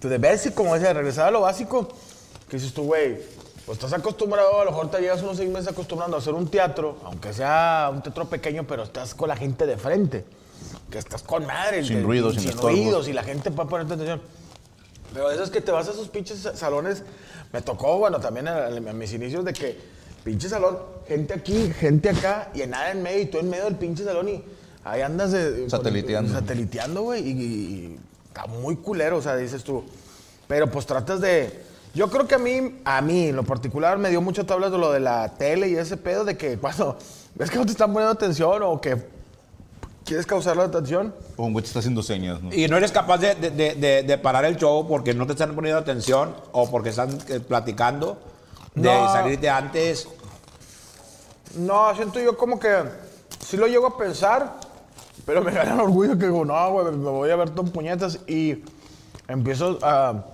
To the basic, como decía, regresar a lo básico, que dices tú, güey, pues estás acostumbrado, a lo mejor te llevas unos seis meses acostumbrando a hacer un teatro, aunque sea un teatro pequeño, pero estás con la gente de frente, que estás con madre. Sin ruidos, sin sin ruidos, y la gente puede ponerte atención. Pero eso es que te vas a esos pinches salones, me tocó, bueno, también a, a mis inicios de que pinche salón, gente aquí, gente acá, y en nada en medio, y tú en medio del pinche salón, y ahí andas de, Sateliteando. Sateliteando, güey, y, y está muy culero, o sea, dices tú. Pero pues tratas de. Yo creo que a mí, a mí en lo particular, me dio mucho tablas de lo de la tele y ese pedo de que cuando ves que no te están poniendo atención o que quieres causar la atención, O un güey te está haciendo señas, ¿no? Y no eres capaz de, de- de- de- de parar el show porque no te están poniendo atención o porque están eh, platicando, de No. salirte antes. No, siento yo como que sí lo llego a pensar, pero me gana el orgullo que digo, no, güey, me voy a ver ton puñetas y empiezo a,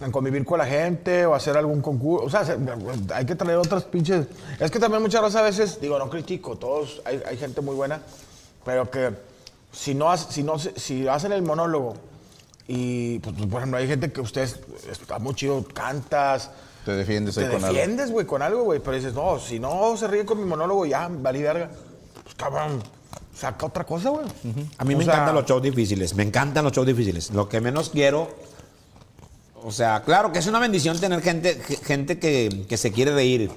a convivir con la gente o a hacer algún concurso. O sea, se- hay que traer otras pinches. Es que también muchas veces a veces, digo, no critico, todos, hay, hay gente muy buena, pero que si no, si no, si hacen el monólogo y, pues, por ejemplo, hay gente que ustedes, está muy chido, cantas, Te defiendes te ahí con algo. defiendes, güey, con algo, güey. Pero dices, no, si no se ríe con mi monólogo, ya, valí verga. Pues cabrón, saca otra cosa, güey. A mí O me sea, encantan los shows difíciles, me encantan los shows difíciles. Lo que menos quiero, o sea, claro que es una bendición tener gente, ge- gente que, que se quiere reír,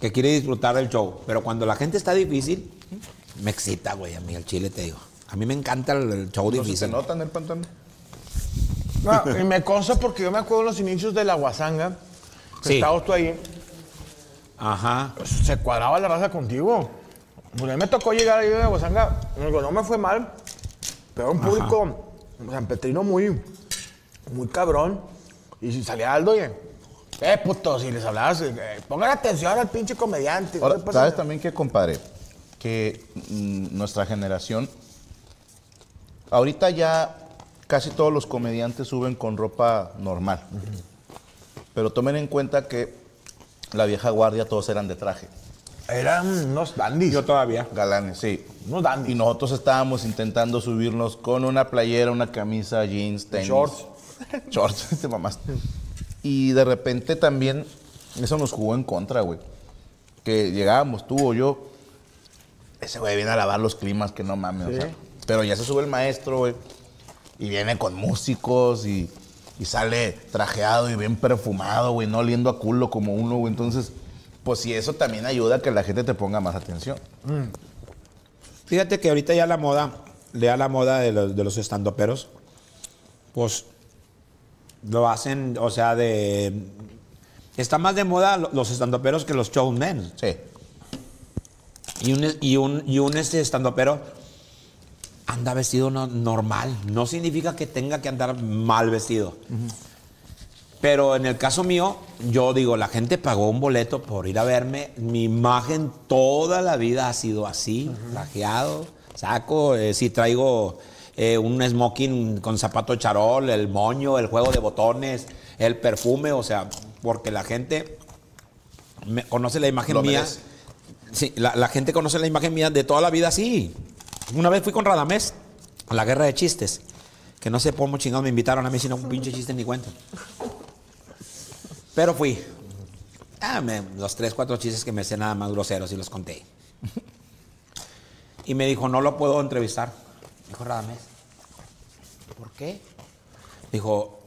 que quiere disfrutar del show, pero cuando la gente está difícil, me excita, güey, a mí el chile te digo. A mí me encanta el, el show ¿No se difícil. nota en el pantano? No, y me consta porque yo me acuerdo en los inicios de la Guasanga, que Sí. estabas tú ahí, Ajá. se cuadraba la raza contigo. Pues a mí me tocó llegar ahí de digo, no me fue mal, pero un público San Petrino muy, muy cabrón. Y si salía Aldo y, eh, puto, si les hablabas, eh, pongan atención al pinche comediante. Ahora, ¿qué pasa? ¿sabes también que, compadre? Que mm, nuestra generación, ahorita ya casi todos los comediantes suben con ropa normal. Pero tomen en cuenta que la vieja guardia todos eran de traje. Eran unos dandies. Yo todavía. Galanes, sí. Unos dandies. Y nosotros estábamos intentando subirnos con una playera, una camisa, jeans, tenis. Shorts. Shorts, te mamaste. Y de repente también eso nos jugó en contra, güey. Que llegábamos tú o yo. Ese güey viene a lavar los climas, que no mames. o sea, pero ya se sube el maestro, güey. Y viene con músicos y, y sale trajeado y bien perfumado, güey. No oliendo a culo como uno, güey. Entonces, pues sí, eso también ayuda a que la gente te ponga más atención. Fíjate que ahorita ya la moda, ya la moda de los, de los estandoperos, pues lo hacen, o sea, de... Está más de moda lo- los estandoperos que los showmen. Sí. Y un, y un, y un este estandopero anda vestido no- normal. No significa que tenga que andar mal vestido. Pero en el caso mío, yo digo, la gente pagó un boleto por ir a verme. Mi imagen toda la vida ha sido así, trajeado, saco, eh, si traigo eh, un smoking con zapato charol, el moño, el juego de botones, el perfume, o sea, porque la gente me- conoce la imagen Lo mía. merece. Sí, la, la gente conoce la imagen mía de toda la vida así. Una vez fui con Radamés a la guerra de chistes. Que no sé por cómo chingados me invitaron a mí, sino un pinche chiste ni cuenta. Pero fui. Ah, me- los tres, cuatro chistes que me sé nada más groseros y los conté. Y me dijo, no lo puedo entrevistar. Dijo Radamés. ¿Por qué? Dijo,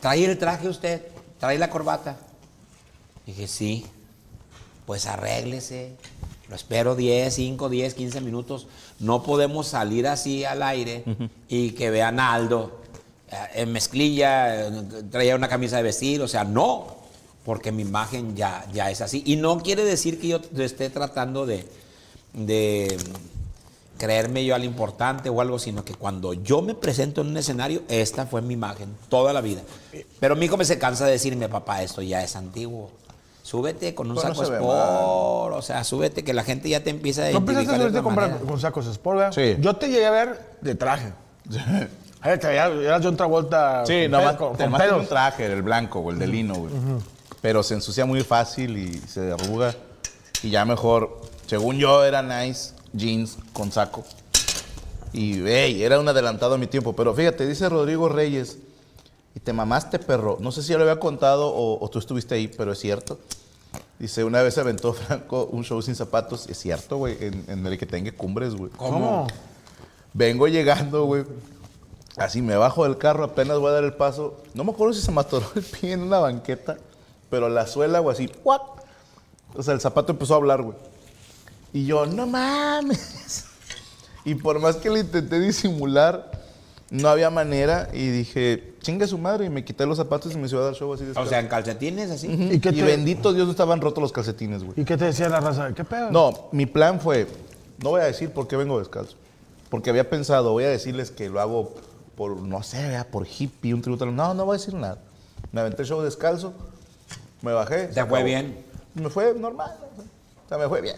¿trae el traje usted? ¿Trae la corbata? Dije, sí. Pues arréglese. Lo espero 10, 5, 10, 15 minutos. No podemos salir así al aire y que vean a Aldo eh, en mezclilla, eh, traía una camisa de vestir. O sea, no, porque mi imagen ya, ya es así. Y no quiere decir que yo esté tratando de, de creerme yo al importante o algo, sino que cuando yo me presento en un escenario, esta fue mi imagen toda la vida. Pero mi hijo me se cansa de decirme, papá, esto ya es antiguo. Súbete con un no saco se ve sport, o sea, súbete que la gente ya te empieza a ¿No a de otra comprar manera. con sacos Sport, ¿verdad? Sí. Yo te llegué a ver de traje. Era John Travolta. Sí, con pe- con, con nomás tiene pelos. un traje, el blanco o el de lino, güey. Pero se ensucia muy fácil y se derruga. Y ya mejor, según yo, era nice, jeans con saco. Y, hey, era un adelantado a mi tiempo. Pero fíjate, dice Rodrigo Reyes, y te mamaste, perro. No sé si ya lo había contado o, o tú estuviste ahí, pero es cierto. Dice, una vez se aventó Franco un show sin zapatos. Es cierto, güey, en, en el que tenga cumbres, güey. ¿Cómo? Vengo llegando, güey. Así me bajo del carro, apenas voy a dar el paso. No me acuerdo si se me atoró el pie en una banqueta, pero la suela, güey, así, ¿what? O sea, el zapato empezó a hablar, güey. Y yo, no mames. Y por más que le intenté disimular, no había manera. Y dije, chinga su madre. Y me quité los zapatos y me subí a dar show así. O descalzo. sea, en calcetines así. ¿Y qué y te- bendito Dios no estaban rotos los calcetines, güey. ¿Y qué te decía la raza? ¿Qué pedo? No, mi plan fue, no voy a decir por qué vengo descalzo. Porque había pensado, voy a decirles que lo hago por, no sé, ¿verdad? por hippie, un tributo. No, no voy a decir nada. Me aventé el show descalzo, me bajé. se ¿Te fue acabó. bien? Me fue normal. O sea, me fue bien.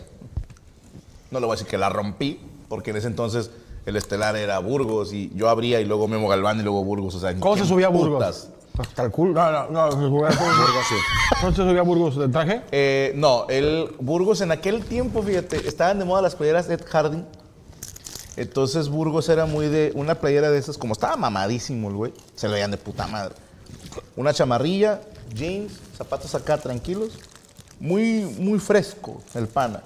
No le voy a decir que la rompí, porque en ese entonces el estelar era Burgos y yo abría y luego Memo Galván y luego Burgos. O sea, ¿en ¿Cómo se subía a Burgos? putas? Hasta el culo. No, no, no. se subía a Burgos, sí. ¿Cómo se subía a Burgos? ¿De traje? Eh, no, el Burgos en aquel tiempo, fíjate, estaban de moda las playeras Ed Harding. Entonces Burgos era muy de una playera de esas, como estaba mamadísimo el güey, se le veían de puta madre. Una chamarrilla, jeans, zapatos acá tranquilos, muy, muy fresco el pana.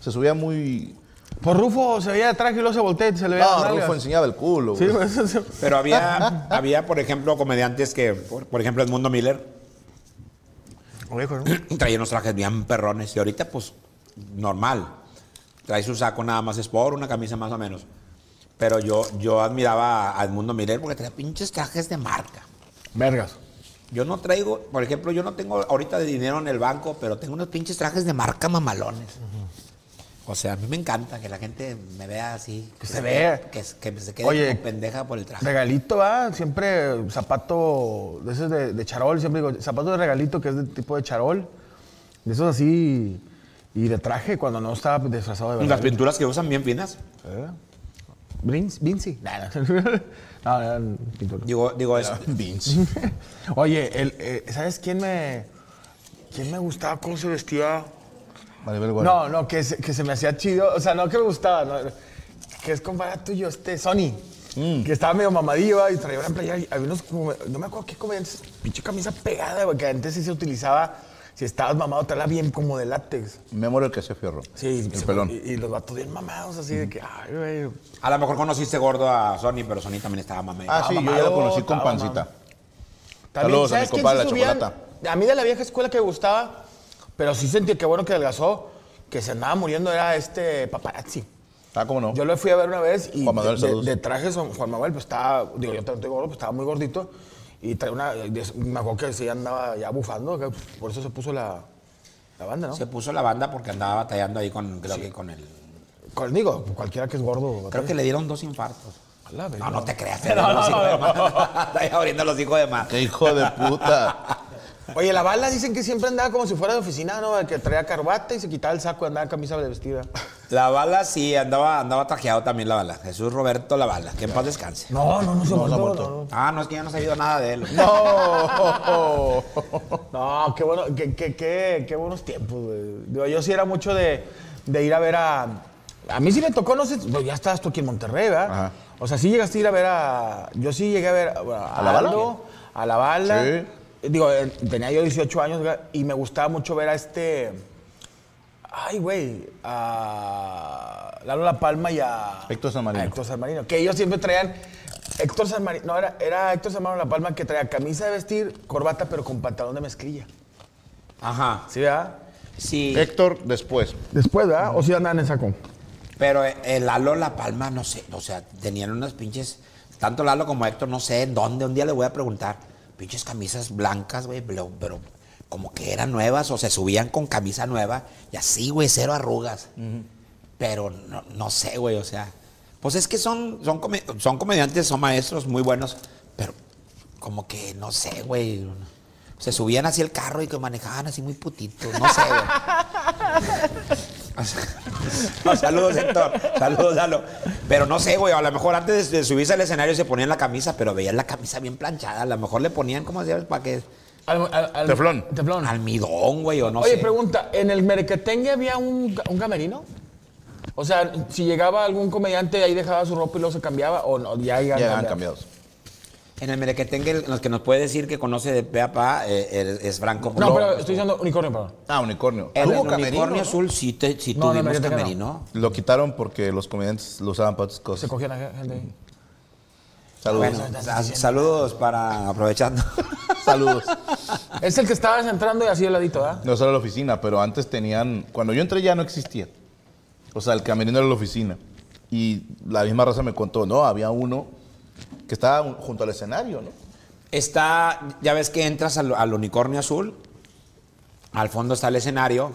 Se subía muy... Por Rufo se veía traje y luego se voltea y se le veía No. Rufo enseñaba el culo. Sí, pues. Pero había, había, por ejemplo, comediantes que, por, por ejemplo, Edmundo Miller, Oye, ¿no? traía unos trajes bien perrones y ahorita, pues, normal. Trae su saco nada más sport, una camisa más o menos. Pero yo, yo admiraba a Edmundo Miller porque traía pinches trajes de marca. Vergas. Yo no traigo, por ejemplo, yo no tengo ahorita de dinero en el banco, pero tengo unos pinches trajes de marca mamalones. O sea, a mí me encanta que la gente me vea así. Que se vea. Que, que se quede Oye, como pendeja por el traje. Regalito, va, siempre zapato de esos de, de charol, siempre digo, zapato de regalito que es de tipo de charol, de esos así, y de traje cuando no estaba disfrazado de Las verdad. pinturas que usan bien finas. Vinci. Nah, no, no, eran pinturas. Digo, digo, es, Vince. Oye, el, eh, ¿sabes quién me, quién me gustaba cómo se vestía? Maribel Guardia. No, no, que se, que se me hacía chido, o sea, no que me gustaba, no, que es compadre tuyo, este Sony, que estaba medio mamadillo ¿va? y traía una playera, y había unos, no me acuerdo qué comediantes, pinche camisa pegada, güey, que antes sí se utilizaba, si estabas mamado, traía bien como de látex. Memo era el que hacía fierro. Sí, El se- pelón. Y, y los vatos bien mamados, así de que, ay, güey. a lo mejor conociste gordo a Sony, pero Sony también estaba mamá. Ah, sí, yo ya lo conocí con pancita. También, Saludos a ¿sabes mi compadre, sí la chocolata. A mí de la vieja escuela que me gustaba, pero sí sentí que bueno que adelgazó, que se andaba muriendo, era este paparazzi. Ah, ¿cómo no? Yo lo fui a ver una vez y Juan Manuel, de, de, de traje son- Juan Manuel, pues estaba, digo, yo también estoy gordo, pues estaba muy gordito y traía una, de- me acuerdo que sí andaba ya bufando, que por eso se puso la, la banda, ¿no? Se puso la banda porque andaba batallando ahí con, creo que con el... Con- digo, cualquiera que es gordo. Creo que le dieron dos infartos. No, no te creas. te dieron los hijos de más. Está ahí abriendo los hijos de más. ¡Qué hijo de puta! Oye, la bala dicen que siempre andaba como si fuera de oficina, ¿no? Que traía carbata y se quitaba el saco y andaba en camisa de vestida. La bala sí, andaba, andaba trajeado también la bala. Jesús Roberto La Bala, que en paz descanse. No, no, no se No, ha muerto. muerto. no, no. Ah, no, es que ya no he sabido nada de él. ¡No! No, qué bueno, qué, qué, qué, qué buenos tiempos, güey. Yo sí era mucho de, de ir a ver a. A mí sí me tocó, no sé, pues ya estabas tú aquí en Monterrey, ¿verdad? Ajá. O sea, sí llegaste a ir a ver a. Yo sí llegué a ver a, ¿A la Bala? A la bala. Sí. Digo, eh, tenía yo 18 años y me gustaba mucho ver a este. Ay, güey. A Lalo La Palma y a. Héctor San Marino. a Héctor San Marino. Que ellos siempre traían. Héctor San Marino. No, era, era Héctor San Marino La Palma que traía camisa de vestir, corbata, pero con pantalón de mezclilla. Ajá. ¿Sí, verdad? Sí, Héctor, después. Después, ¿verdad? ¿O si andaban en saco? pero el Lalo La Palma, no sé, o sea, tenían unas pinches, tanto Lalo como Héctor, no sé en dónde, un día le voy a preguntar, pinches camisas blancas, güey, pero, pero como que eran nuevas o se subían con camisa nueva y así, güey, cero arrugas. Pero no, no sé, güey, o sea. Pues es que son, son, come- son comediantes, son maestros muy buenos, pero como que, no sé, güey. Se subían así el carro y que manejaban así muy putitos, no sé, güey. Saludos, Héctor. Saludos, Lalo. Pero no sé, güey. A lo mejor antes de subirse al escenario se ponían la camisa, pero veían la camisa bien planchada. A lo mejor le ponían, ¿cómo se llama? Para que. Al- al- al- Teflón. Teflón. Almidón, güey, o no Oye, sé. pregunta, ¿en el Merequetengue había un, un camerino? O sea, si llegaba algún comediante ahí dejaba su ropa y luego se cambiaba o no, ya iban Ya han cambiados? En el Merequetengue, en los que nos puede decir que conoce de pe a pa eh, es, Franco. No, pero estoy diciendo unicornio, perdón. Ah, unicornio. El Hubo camerino, unicornio ¿no? azul sí, te, sí No, tuvimos camerino. Lo quitaron porque los comediantes lo usaban para otras Se cosas. cogían a gente ahí. Saludos. Bueno, sa- saludos para aprovechando. Saludos. Es el que estabas entrando y así de ladito, ¿verdad? No solo la oficina, pero antes tenían. Cuando yo entré ya no existía. O sea, el camerino era la oficina. Y la misma raza me contó, no, había uno que un- junto al escenario, ¿no? Está, ya ves que entras al, al unicornio azul, al fondo está el escenario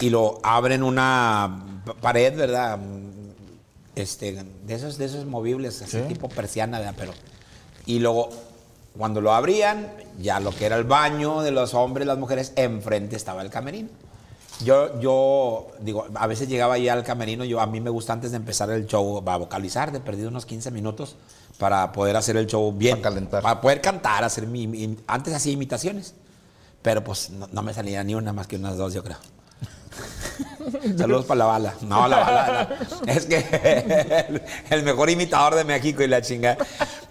y lo abren una pa- pared, ¿verdad? Este, de esos, de esos movibles, así tipo persiana, ¿verdad? Pero, y luego, cuando lo abrían, ya lo que era el baño de los hombres, las mujeres, enfrente estaba el camerino. Yo, yo, digo, a veces llegaba ahí al camerino, yo a mí me gusta antes de empezar el show, a vocalizar, de perdido unos 15 minutos, para poder hacer el show bien. Para calentar. Para poder cantar, hacer mi, mi- antes hacía imitaciones, pero pues no, no me salía ni una más que unas dos, yo creo. Saludos para la bala. No, la bala. no. Es que el, el mejor imitador de México y la chinga.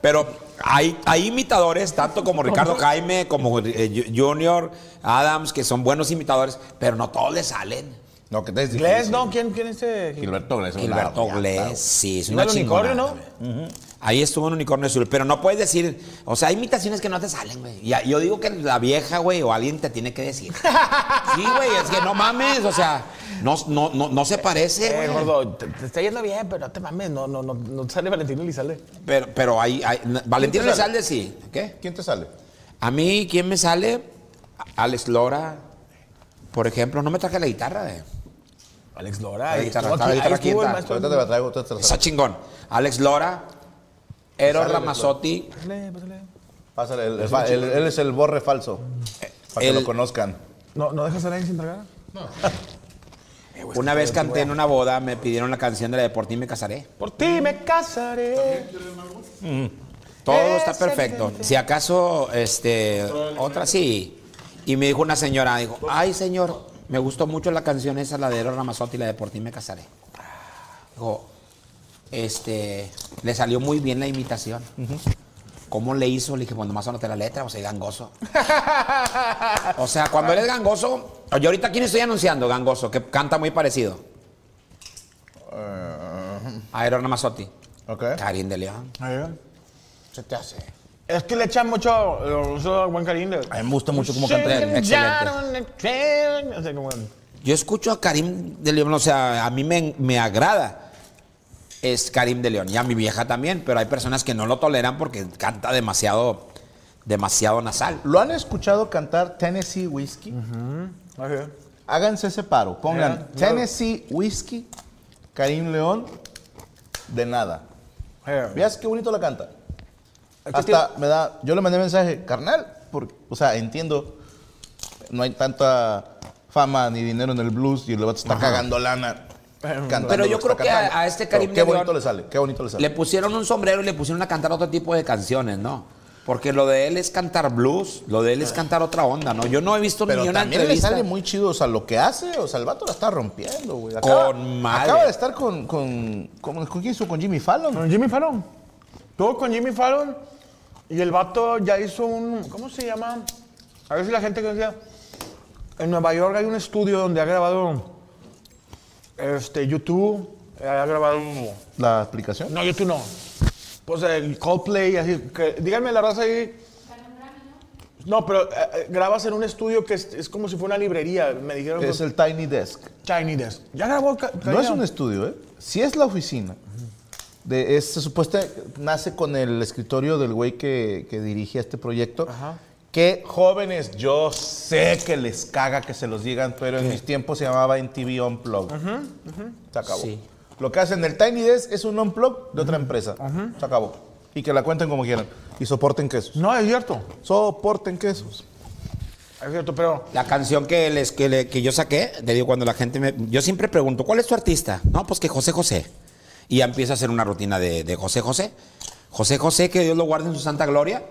Pero hay, hay imitadores, tanto como Ricardo Jaime, como eh, Junior, Adams, que son buenos imitadores, pero no todos les salen. No, que te es Glés. ¿no? ¿Quién, quién es este? Gilberto Glés. Gilberto. Glés, sí, es una al unicornio. ¿no? Ahí estuvo en Unicornio Azul, pero no puedes decir, o sea, hay imitaciones que no te salen, güey. Yo digo que la vieja, güey, o alguien te tiene que decir. Sí, güey, es que no mames, o sea, no, no, no, no se parece, Eh, güey. gordo, te, te está yendo bien, pero no te mames, no, no, no, no sale Valentín Elizalde. Pero, pero hay, hay Valentín. Elizalde sí. ¿Qué? ¿Quién te sale? A mí, ¿quién me sale? Alex Lora, por ejemplo, no me traje la guitarra, güey. Alex Lora. Ahí estuvo la aquí, ahí estuvo el está. maestro. Ahorita te la traigo, ahorita te la Está chingón. Alex Lora, Eros Sale, Ramazzotti, Pásale, pásale. Pásale, él es el borre falso. Para que lo conozcan. ¿No, ¿No dejas a nadie sin tragar? Una vez canté en una boda, me pidieron la canción de la de Por ti me casaré. Por ti me casaré. Todo Ese está perfecto. Si acaso, este, otra sí. Y me dijo una señora, dijo, ay señor, me gustó mucho la canción esa, la de Eros Ramazzotti, la de Por ti me casaré. Dijo, este, le salió muy bien la imitación. ¿Cómo le hizo? Le dije, bueno, más anoté la letra, o sea, gangoso. o sea, cuando eres gangoso, yo ahorita quién estoy anunciando, gangoso, que canta muy parecido. A Eros Ramazzotti. Ok. Karim de León. Se te hace. Es que le echan mucho, mucho buen cariño. A mí me gusta mucho cómo canta él. Excelente. O sea, como- Yo escucho a Karim de León, o sea, a mí me, me agrada. Es Karim de León y a mi vieja también, pero hay personas que no lo toleran porque canta demasiado, demasiado nasal. ¿Lo han escuchado cantar Tennessee Whiskey? Ok. Háganse ese paro. Pongan Tennessee Whiskey, Karim León, de nada. Eh, Veas qué bonito la canta. ¿Qué Hasta me da. Yo le mandé mensaje, carnal, porque, o sea, entiendo, no hay tanta fama ni dinero en el blues y el vato está cagando lana. cantando Pero yo creo que a- a este Karim Qué bonito León le sale, qué bonito le sale. Le pusieron un sombrero y le pusieron a cantar otro tipo de canciones, ¿no? Porque lo de él es cantar blues, lo de él es cantar otra onda, ¿no? Yo no he visto Pero ni una también le sale muy chido, o sea, lo que hace, o sea, el vato la está rompiendo, güey. Acaba, Con madre. Acaba de estar con, con, con, ¿con quién estuvo? Con Jimmy Fallon. Con Jimmy Fallon. Todo con Jimmy Fallon. Y el vato ya hizo un. ¿Cómo se llama? A ver si la gente conocía. En Nueva York hay un estudio donde ha grabado. Este, YouTube. Ha grabado. La aplicación. No, YouTube no. Pues el Coldplay, así. Que, díganme la raza ahí. No, pero eh, eh, grabas en un estudio que es, es como si fuera una librería. Me dijeron. Es el Tiny Desk. Tiny Desk. Ya grabó. Ca- No es un estudio, ¿eh? Sí es la oficina. De, es, se supuesta, nace con el escritorio del güey que, que dirige este proyecto. Ajá. Que jóvenes, yo sé que les caga que se los digan, pero en mis tiempos se llamaba NTV Unplugged. Se acabó. Sí. Lo que hacen el Tiny Desk es un Unplug de otra empresa. Se acabó. Y que la cuenten como quieran. Y soporten quesos. No, es cierto. Soporten quesos. Es cierto, pero. La canción que, les, que, le- que yo saqué, te digo, cuando la gente me... Yo siempre pregunto, ¿cuál es tu artista? No, pues que José José. Y ya empiezo a hacer una rutina de, de José José. José José, que Dios lo guarde en su santa gloria,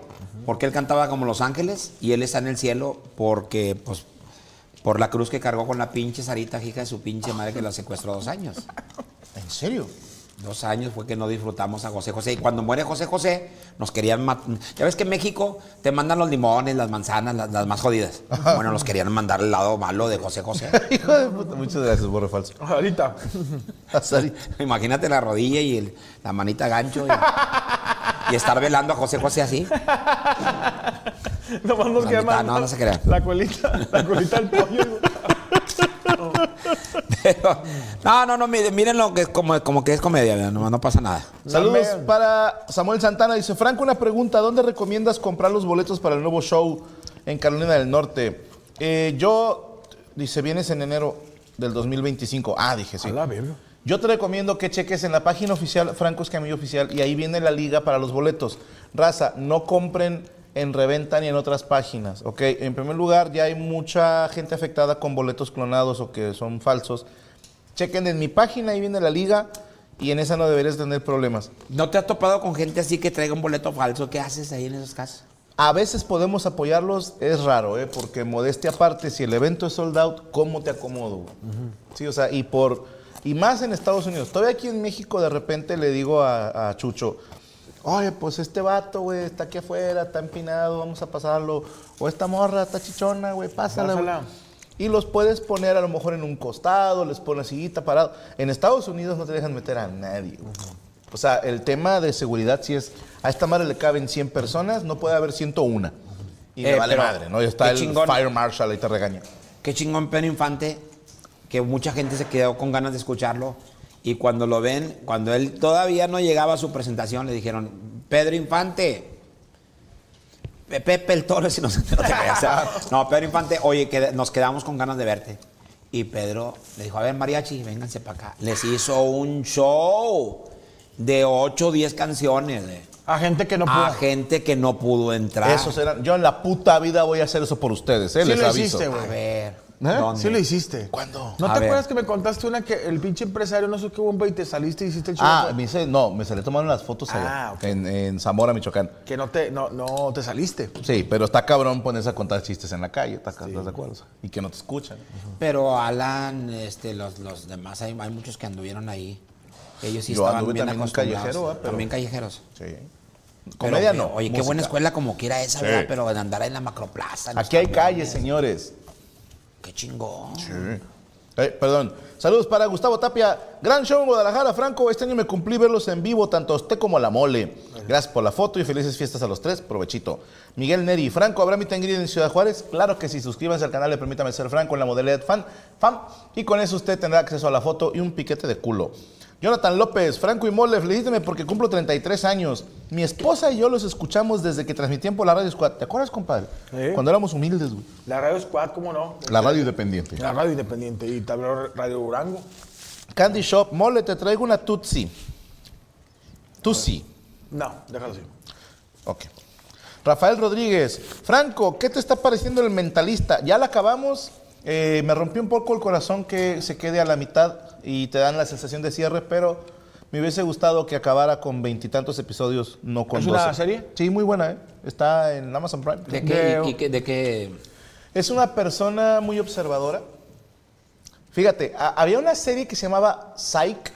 porque él cantaba como Los Ángeles y él está en el cielo porque, pues, por la cruz que cargó con la pinche Sarita, hija de su pinche madre que la secuestró dos años. ¿En serio? Dos años fue que no disfrutamos a José José. Y cuando muere José José, nos querían matar. Ya ves que en México te mandan los limones, las manzanas, las, las más jodidas. Bueno, nos querían mandar el lado malo de José José. Hijo de puta. Muchas gracias, borre falso. Ahorita. Imagínate la rodilla y el- la manita gancho y, y estar velando a José José así. Nomás nos no, no se crea. La colita, la colita del pollo. Pero, no, no, no, miren, miren lo que es como, como que es comedia, no, no pasa nada. Saludos para Samuel Santana. Dice, Franco, una pregunta. ¿Dónde recomiendas comprar los boletos para el nuevo show en Carolina del Norte? Eh, yo, dice, vienes en enero del 2025. Ah, dije, sí. A la verga. Yo te recomiendo que cheques en la página oficial, Franco Escamillo Oficial, y ahí viene la liga para los boletos. Raza, no compren en reventa ni en otras páginas, ¿ok? En primer lugar, ya hay mucha gente afectada con boletos clonados o que son falsos. Chequen en mi página, ahí viene la liga, y en esa no deberías tener problemas. ¿No te has topado con gente así que traiga un boleto falso? ¿Qué haces ahí en esos casos? A veces podemos apoyarlos, es raro, ¿eh? porque modestia aparte, si el evento es sold out, ¿cómo te acomodo? güey? Sí, o sea, y por y más en Estados Unidos. Todavía aquí en México de repente le digo a, a Chucho, oye, pues este vato, güey, está aquí afuera, está empinado, vamos a pasarlo. O esta morra está chichona, güey, pásala. Pásala. Y los puedes poner a lo mejor en un costado, les pones sillita parado. En Estados Unidos no te dejan meter a nadie. O sea, el tema de seguridad si es, a esta madre le caben 100 personas, no puede haber 101. Y Eh, vale pero, madre, ¿no? Y está el chingón. Fire Marshal ahí te regaña. Qué chingón Pedro Infante, que mucha gente se quedó con ganas de escucharlo. Y cuando lo ven, cuando él todavía no llegaba a su presentación, le dijeron, Pedro Infante, Pe- Pepe el Toro, si no, se- no te creas. No, Pedro Infante, oye, que nos quedamos con ganas de verte. Y Pedro le dijo, a ver, mariachi, vénganse para acá. Les hizo un show de 8 o 10 canciones de- A gente que no a pudo. gente que no pudo entrar. Esos eran, yo en la puta vida voy a hacer eso por ustedes, ¿eh? Sí Les lo aviso. hiciste, A ver. ¿Eh? ¿dónde? Sí lo hiciste. ¿Cuándo? ¿No A te ver. acuerdas que me contaste una que el pinche empresario no sé qué bomba y te saliste y hiciste el show? Ah, me hice, no, me salí tomando las fotos allá, Ah, ok. en, en Zamora, Michoacán. Que no te, no, no te saliste. Sí, pero está cabrón ponerse a contar chistes en la calle, ¿estás estás de acuerdo? Y que no te escuchan. Pero Alan, este, los, los demás, hay, hay muchos que anduvieron ahí. Ellos sí Yo estaban anduve bien también en acostumbrados. callejero, ¿eh? Pero- También callejeros. Sí. Pero, Comedia pero, no. Oye, qué música. buena escuela como quiera esa, Sí. ¿verdad? Pero de andar en la macroplaza. en los Aquí hay camiones. calles, señores. Qué chingón. Eh, perdón. Saludos para Gustavo Tapia. Gran show en Guadalajara, Franco. Este año me cumplí verlos en vivo, tanto usted como la mole. Gracias por la foto y felices fiestas a los tres. Provechito. Miguel Neri. Franco, ¿habrá mi tangrid en Ciudad Juárez? Claro que sí. Suscríbanse al canal de Permítame Ser Franco en la modalidad fan, fan. Y con eso usted tendrá acceso a la foto y un piquete de culo. Jonathan López, Franco y Mole, felicíteme porque cumplo 33 años. Mi esposa y yo los escuchamos desde que transmitían por la Radio Squad. ¿Te acuerdas, compadre? Sí. Cuando éramos humildes, güey. La radio Squad, ¿cómo no? La radio independiente. La radio independiente y también Radio Durango. Candy Shop, mole, te traigo una Tutsi. Tutsi. No, déjalo así. Ok. Rafael Rodríguez, Franco, ¿qué te está pareciendo el mentalista? Ya la acabamos. Eh, me rompió un poco el corazón que se quede a la mitad y te dan la sensación de cierre, pero me hubiese gustado que acabara con veintitantos episodios, no con ¿Es una 12. serie? Sí, muy buena, ¿eh? Está en Amazon Prime. ¿De qué? De- y- y qué- de qué? Es una persona muy observadora. Fíjate, a- había una serie que se llamaba Psych,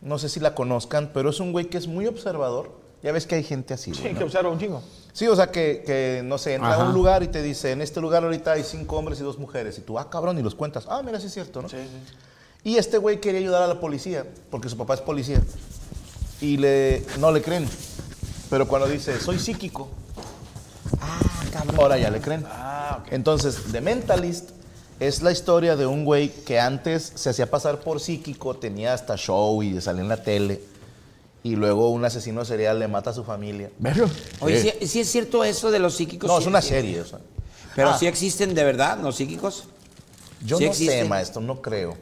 no sé si la conozcan, pero es un güey que es muy observador. Ya ves que hay gente así. Sí, que observa un chingo. Sí, o sea, que, que, no sé, entra a un lugar y te dice, en este lugar ahorita hay cinco hombres y dos mujeres. Y tú, ah, cabrón, y los cuentas. Ah, mira, sí es cierto, ¿no? Sí, sí. Y este güey quería ayudar a la policía, porque su papá es policía. Y le, no le creen. Pero cuando dice, soy psíquico, Ah, cabrón. ahora ya le creen. Ah, ok. Entonces, The Mentalist es la historia de un güey que antes se hacía pasar por psíquico, tenía hasta show y salía en la tele. Y luego un asesino serial le mata a su familia. Verga. Oye, Sí. ¿sí, sí es cierto eso de los psíquicos? No, Sí, es una serie. o sea. Pero Ah. sí existen de verdad los psíquicos. Yo Sí no sé, existen. maestro, no creo.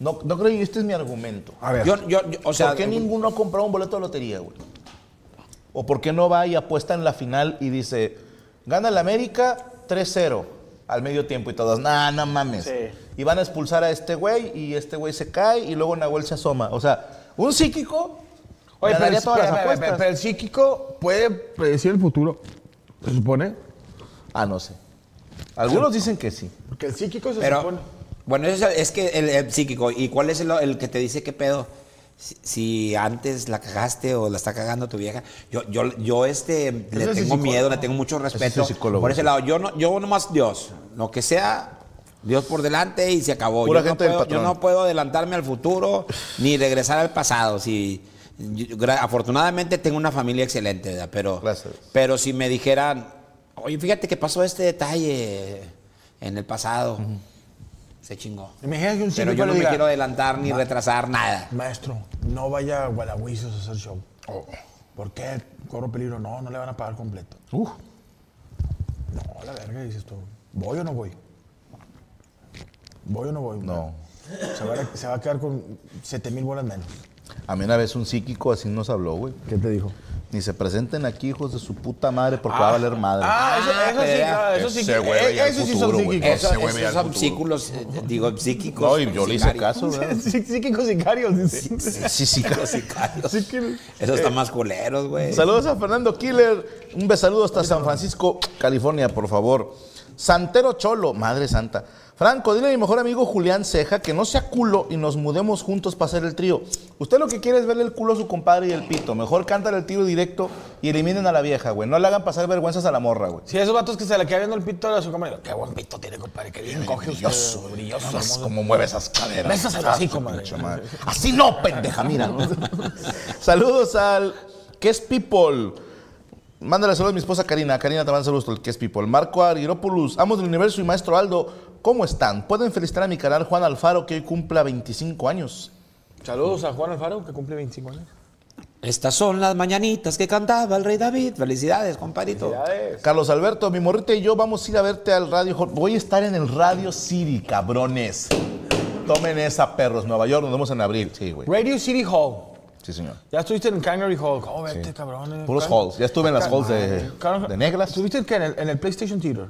No, no creo y este es mi argumento. A ver. Yo, yo, yo- o sea, ¿Por qué ninguno ha comprado un boleto de lotería, güey? ¿O por qué no va y apuesta en la final y dice, gana el América 3-0 al medio tiempo y todos, nah, no mames. Sí. Y van a expulsar a este güey y este güey se cae y luego Nahuel se asoma. O sea, un psíquico Oye, pero, todas las pero- pero- el psíquico puede predecir el futuro. Se supone. Ah, no sé. Algunos dicen que sí. Porque el psíquico se pero, supone. bueno, eso es, es que el, el psíquico. ¿Y cuál es el, el que te dice qué pedo? Si, si antes la cagaste o la está cagando tu vieja. Yo, yo, yo este, le es tengo miedo, le tengo mucho es respeto. psicólogo. Por ese lado, yo, no, yo nomás Dios. Lo que sea, Dios por delante y se acabó. Yo, no puedo, yo no puedo adelantarme al futuro ni regresar al pasado. Si, yo- afortunadamente tengo una familia excelente, ¿verdad? Pero, Gracias. pero si me dijeran, oye, fíjate que pasó este detalle en el pasado, se chingó. Imagina que un Pero yo no me quiero adelantar ni retrasar nada. Maestro, no vaya a Gualahuizos a hacer show. ¿Por qué? Corro peligro. No, no le van a pagar completo. Uf. No, la verga, dices tú. ¿Voy o no voy? ¿Voy o no voy? No. Se va, a, se va a quedar con 7 mil bolas menos. A mí una vez un psíquico así nos habló, güey. ¿Qué te dijo? Ni se presenten aquí, hijos de su puta madre, porque va a valer madre. Ah, eso, Ah, eso sí, claro, eso sí. ese que- güey veía eh, el Eso sí son psíquicos. Eso, Ese güey esos veía son psíquicos, eh, digo, psíquicos. No, y yo le hice caso, ¿verdad? Sí, Psíquicos sicarios, dice. Sí, sí, claro. Sicarios. Sí que- Esos están más culeros, güey. Saludos a Fernando Killer. Un besaludo hasta San Francisco, California, por favor. Santero Cholo, madre santa. Franco, dile a mi mejor amigo Julián Ceja que no sea culo y nos mudemos juntos para hacer el trío. Usted lo que quiere es verle el culo a su compadre y el pito. Mejor cántale el tiro directo y eliminen a la vieja, güey. No le hagan pasar vergüenzas a la morra, güey. Sí, esos vatos que se le queda viendo el pito a su compañero. Qué buen pito tiene, compadre. Qué bien coge usted. Brilloso, brilloso. Nomás hermoso. cómo mueve esas caderas. Bésaselo así, madre. Así no, pendeja, mira. saludos al que es People. Mándale saludos a mi esposa Karina. Karina te manda saludos al que es People. Marco Ariropoulos, amos del universo y maestro Aldo. ¿Cómo están? Pueden felicitar a mi canal Juan Alfaro que hoy cumpla 25 años. Saludos a Juan Alfaro, que cumple 25 años. Estas son las mañanitas que cantaba el rey David. Felicidades, compadrito. Felicidades. Carlos Alberto, mi morrita y yo vamos a ir a verte al Radio Hall. Voy a estar en el Radio City, cabrones. Tomen esa, perros. Nueva York, nos vemos en abril. Sí, güey. Radio City Hall. Sí, señor. Ya estuviste en Canary Hall. ¿Cómo vete, cabrón? eh? Puros halls. Ya estuve en las halls de, de negras. ¿Estuviste en el, en el PlayStation Theater?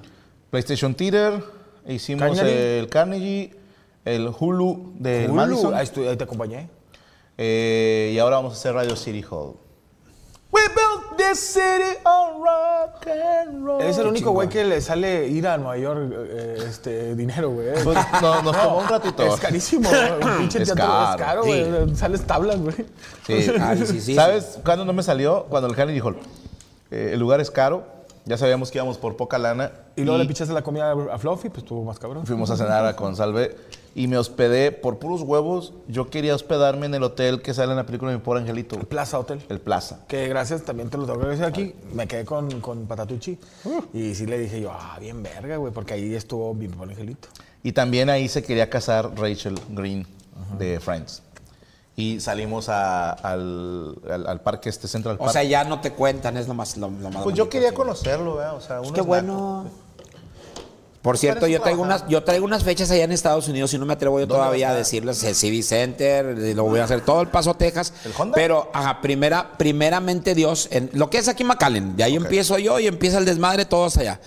PlayStation Theater, hicimos Carnegie. el Carnegie, el Hulu del Hulu, Madison, Ahí, estu- ahí te acompañé. eh, y ahora vamos a hacer Radio City Hall. We built this city on rock and roll. Eres el único güey que le sale ir a Nueva York eh, este, dinero, güey. Pues, no, nos tomó un ratito. Es carísimo, güey. Un pinche Es teatro caro, es caro, sí. güey. Sales tablas, güey. Sí. Ah, sí, sí, ¿Sabes cuándo no me salió? Cuando el Carnegie Hall. Eh, el lugar es caro, ya sabíamos que íbamos por poca lana. Y luego le pichaste la comida a Fluffy, pues estuvo más cabrón. Fuimos a cenar a Consalve y me hospedé por puros huevos. Yo quería hospedarme en el hotel que sale en la película de Mi Pobre Angelito. Plaza Hotel. El Plaza. Que gracias, también te lo tengo que decir aquí. Me quedé con, con Patatucci. Y sí le dije yo, ah, bien verga, güey, porque ahí estuvo mi pobre angelito. Y también ahí se quería casar Rachel Green de Friends. Y salimos a- al, al- al parque este Central O sea, ya no te cuentan, es lo más, lo, lo más pues yo quería conocerlo, ¿verdad? O sea, uno Qué es bueno. Por cierto, yo traigo unas, yo traigo unas fechas allá en Estados Unidos y no me atrevo yo ¿Dónde todavía a decirles el CB Center, eh, lo voy a hacer todo el Paso Texas. ¿El Honda? Pero, ajá, primera, primeramente Dios, en lo que es aquí en McAllen, de ahí empiezo yo y empieza el desmadre todos allá.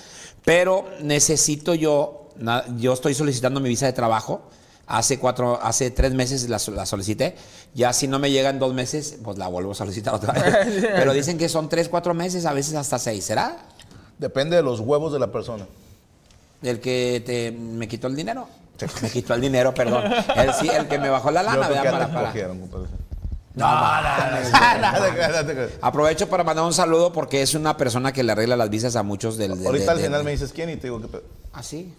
Pero necesito yo, na- yo estoy solicitando mi visa de trabajo. Hace cuatro, hace tres meses la, so- la solicité. Ya si no me llega en dos meses, pues la vuelvo a solicitar otra vez. Pero dicen que son tres, cuatro meses, a veces hasta seis. ¿Será? Depende de los huevos de la persona. El que te, me quitó el dinero. Me quitó el dinero, perdón. El, sí, el que me bajó la lana, ¿verdad? Para, para. No, no, no, no. Aprovecho para mandar un saludo porque es una persona que le arregla las visas a muchos del. del- Ahorita al del- final me dices quién y te digo que... ¿Ah, sí?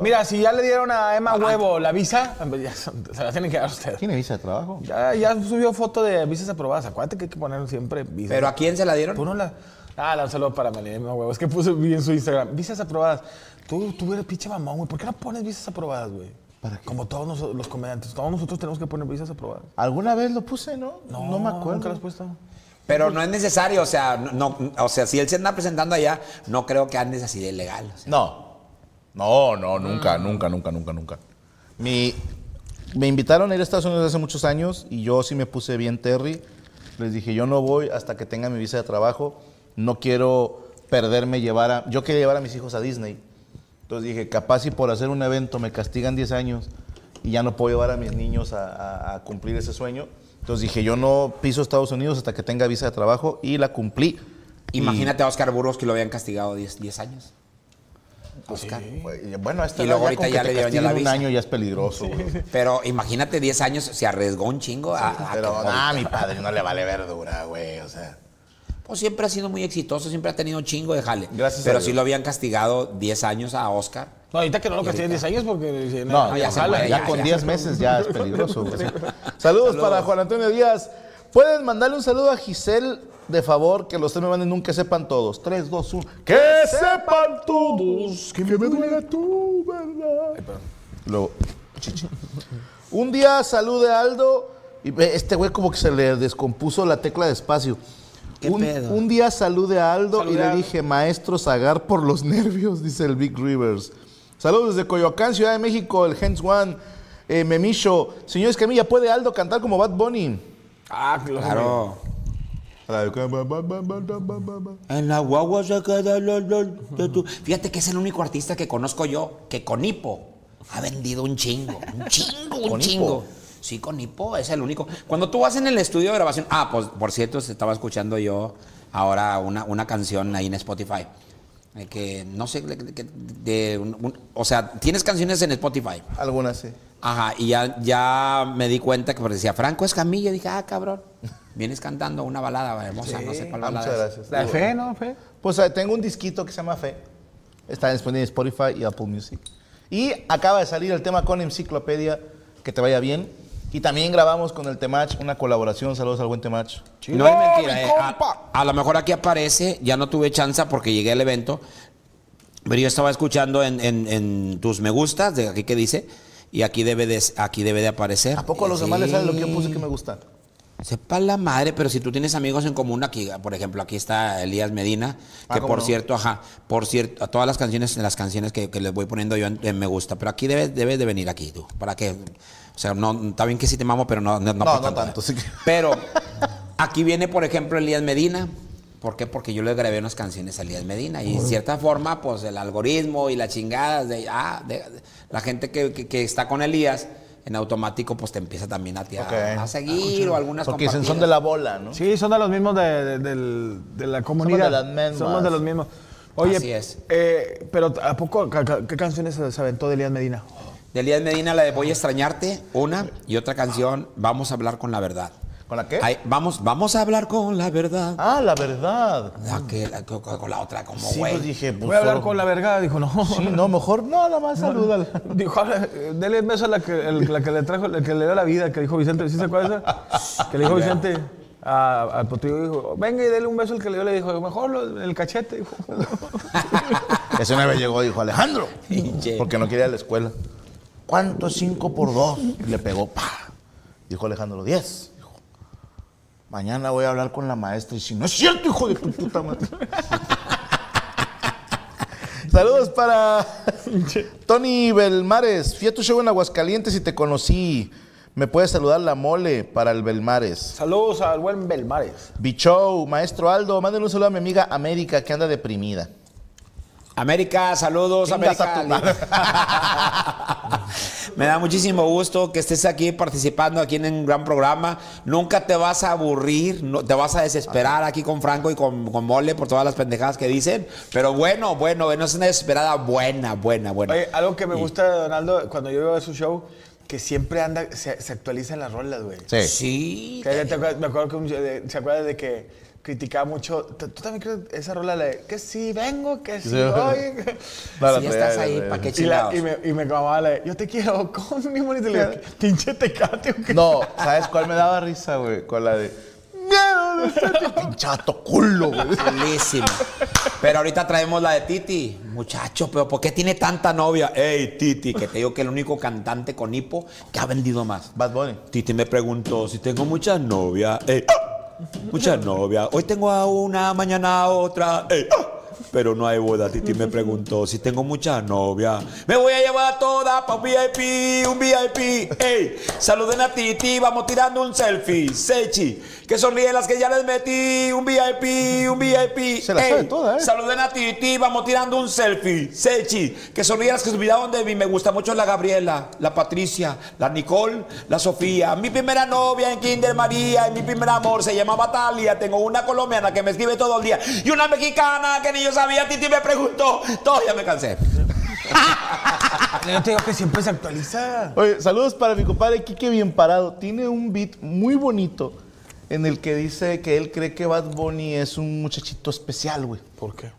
Mira, si ya le dieron a Emma Huevo la visa, pues ya son- se la tienen que dar a ustedes. ¿Tiene visa de trabajo? Ya, ya subió foto de visas aprobadas. Acuérdate que hay que poner siempre visas. ¿Pero a quién se la dieron? Tú no la. Ah, la- un saludo para Melina Emma Huevo. Es que puso bien su Instagram. Visas aprobadas. Tú, tú eres pinche mamón, güey. ¿Por qué no pones visas aprobadas, güey? Como todos noso- los comediantes, todos nosotros tenemos que poner visas aprobadas. ¿Alguna vez lo puse, no? No, me acuerdo. ¿Nunca lo has puesto? Pero no es necesario, o sea, no, no- o sea, si él se anda presentando allá, no creo que andes así de legal. o sea. No. No, no, nunca, nunca, nunca, nunca, nunca. Mi, me invitaron a ir a Estados Unidos hace muchos años y yo sí me puse bien Terry. Les dije, yo no voy hasta que tenga mi visa de trabajo. No quiero perderme llevar a... Yo quería llevar a mis hijos a Disney. Entonces dije, capaz si por hacer un evento me castigan 10 años y ya no puedo llevar a mis niños a, a- a cumplir ese sueño. Entonces dije, yo no piso Estados Unidos hasta que tenga visa de trabajo y la cumplí. Imagínate a Oscar Burgos que lo habían castigado 10, 10 años. Oscar. Y, Bueno, a esta Y luego ahorita ya le dieron ya la castiguen un visa. año ya es peligroso. güey. Pero imagínate 10 años, se arriesgó un chingo a, a- Pero, a- ah, mi padre no le vale verdura, güey, o sea. Pues siempre ha sido muy exitoso, siempre ha tenido chingo de jale. Gracias a Pero sí lo habían castigado 10 años a Oscar. No, ahorita que no lo castiguen 10 ahorita. años porque... No, ya ya, se muere, ya ya, con ya. 10 meses ya es peligroso. güey. Saludos, para Juan Antonio Díaz. Pueden mandarle un saludo a Giselle, de favor, que los tres me manden un que sepan todos. 3, 2, 1. ¡Que sepan todos! Que me duele tu verdad. Luego, chichi. Un día salude a Aldo y ve, este güey como que se le descompuso la tecla de espacio. ¿Qué un, pedo? un día salude a Aldo y le dije, maestro Zagar por los nervios, dice el Big Rivers. Saludos desde Coyoacán, Ciudad de México, el Hens One, eh, Memicho. Señor Escamilla, ¿puede Aldo cantar como Bad Bunny? Ah, Claro. Claro. En la guagua se queda Fíjate que es el único artista que conozco yo que con hipo ha vendido un chingo. Un chingo, un ¿Con chingo. hipo? Sí, con hipo es el único. Cuando tú vas en el estudio de grabación. Ah, pues por cierto, se estaba escuchando yo ahora una, una canción ahí en Spotify. eh, Que no sé, de, de- de un- un- o sea, tienes canciones en Spotify. Algunas sí. Ajá, y ya, ya me di cuenta que pues, decía Franco Escamilla. Dije, ah, cabrón, vienes cantando una balada hermosa, no sé cuál Ah, balada muchas gracias. La de fe, ¿no? Fe. Pues eh, tengo un disquito que se llama Fe. Está disponible en Spotify y Apple Music. Y acaba de salir el tema con Enciclopedia. Que te vaya bien. Y también grabamos con el Temach una colaboración. Saludos al buen Temach. No es mentira, eh. A, a lo mejor aquí aparece, ya no tuve chance porque llegué al evento, pero yo estaba escuchando en, en- en tus me gustas, de aquí que dice, y aquí debe de, aquí debe de aparecer. ¿A poco a los Sí. demás les sabe lo que yo puse que me gusta? Sepa la madre, pero si tú tienes amigos en común aquí, por ejemplo, aquí está Elías Medina, Ah, que ¿cómo por no? cierto, ajá, por cierto, a todas las canciones, las canciones que, que les voy poniendo yo en, en me gusta, pero aquí debes, debes de venir aquí tú, para que, o sea, no, está bien que sí te mamo, pero no, no, No, no tanto, sí que- Pero aquí viene, por ejemplo, Elías Medina. ¿Por qué? Porque yo le grabé unas canciones a Elías Medina. Y en cierta forma, pues el algoritmo y la chingada de, ah, de- de- la gente que, que- que está con Elías, en automático, pues te empieza también a, ti a- seguir o algunas Porque dicen son de la bola, ¿no? Sí, son de los mismos de, de- del- de la comunidad. de las mismas. Somos de los mismos. Oye, Así es. eh, pero ¿a poco qué canciones se se aventó de Elías Medina? De Elías Medina, la de Voy a extrañarte, una, y otra canción, Vamos a hablar con la verdad. ¿Con la qué? Ay, vamos, vamos a hablar con la verdad. Ah, la verdad. La que- la- con, con la otra, como Sí, güey. pues dije, pues, Voy a hablar solo- con la verga. Dijo, no. Sí, no, mejor no, nada más salúdala. Dijo, "Habla- dele un beso a la que, el- la que le trajo, el que le dio la vida, que dijo Vicente. ¿Sí se acuerda esa? Que le dijo Vicente al potrillo, dijo, venga y dele un beso al que le dio, le dijo, mejor lo- el cachete, dijo. Ese una vez llegó y dijo, Alejandro, porque no quería ir a la escuela. ¿Cuánto es 5 por 2? Y le pegó, pa. Dijo Alejandro, 10. Mañana voy a hablar con la maestra. Y si no es cierto, hijo de tu puta madre. Saludos para Tony Belmares. Fui a tu show en Aguascalientes y te conocí. Me puedes saludar la mole para el Belmares. Saludos al buen Belmares. Bichow, maestro Aldo, mándenle un saludo a mi amiga América que anda deprimida. América, saludos, Chingas a América. Me da muchísimo gusto que estés aquí participando aquí en un gran programa. Nunca te vas a aburrir, no, te vas a desesperar aquí con Franco y con, con Mole por todas las pendejadas que dicen. Pero bueno, bueno, bueno, es una desesperada buena, buena, buena. Oye, algo que me gusta de Donaldo cuando yo veo a su show, que siempre anda, se, se actualizan las rolas, güey. Sí. Sí. Que te acuerdas- me acuerdo que un- de- se acuerda de que criticaba mucho. ¿Tú también crees esa rola la de que si vengo, que si Sí. voy? Si estás ahí. ¿para qué chingados? y, me, y me la de yo te quiero con mi bonito. Y le digo, pinche tecate. ¿o qué? No, ¿sabes cuál me daba risa, güey? Con la de. Pinchato culo, güey. Chulísimo. Pero ahorita traemos la de Titi. Muchacho, pero ¿por qué tiene tanta novia? Ey, Titi, que te digo que el único cantante con hipo que ha vendido más. Bad Bunny. Titi me preguntó si tengo muchas novias. Ey, muchas novias. Hoy tengo a una, mañana a otra. Ey, pero no hay boda. Titi me preguntó si tengo muchas novias. Me voy a llevar a todas para un VIP, un VIP. Ey, saluden a Titi, vamos tirando un selfie. Sechi, que sonríen las que ya les metí. Un VIP, un VIP. Se la sabe toda, ¿eh? Saluden a Titi, vamos tirando un selfie. Sechi, que sonríen las que se olvidaron de mí. Me gusta mucho la Gabriela, la Patricia, la Nicole, la Sofía. Mi primera novia en Kinder María y mi primer amor se llama Talia. Tengo una colombiana que me escribe todo el día y una mexicana que ni yo sabía. Titi me preguntó. Todo, ya me cansé. Yo te digo que siempre se actualiza. Oye, saludos para mi compadre Quique Bien Parado. Tiene un beat muy bonito en el que dice que él cree que Bad Bunny es un muchachito especial, güey. ¿Por qué?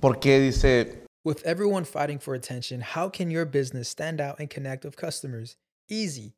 Porque dice, With everyone fighting for attention, how can your business stand out and connect with customers? Easy.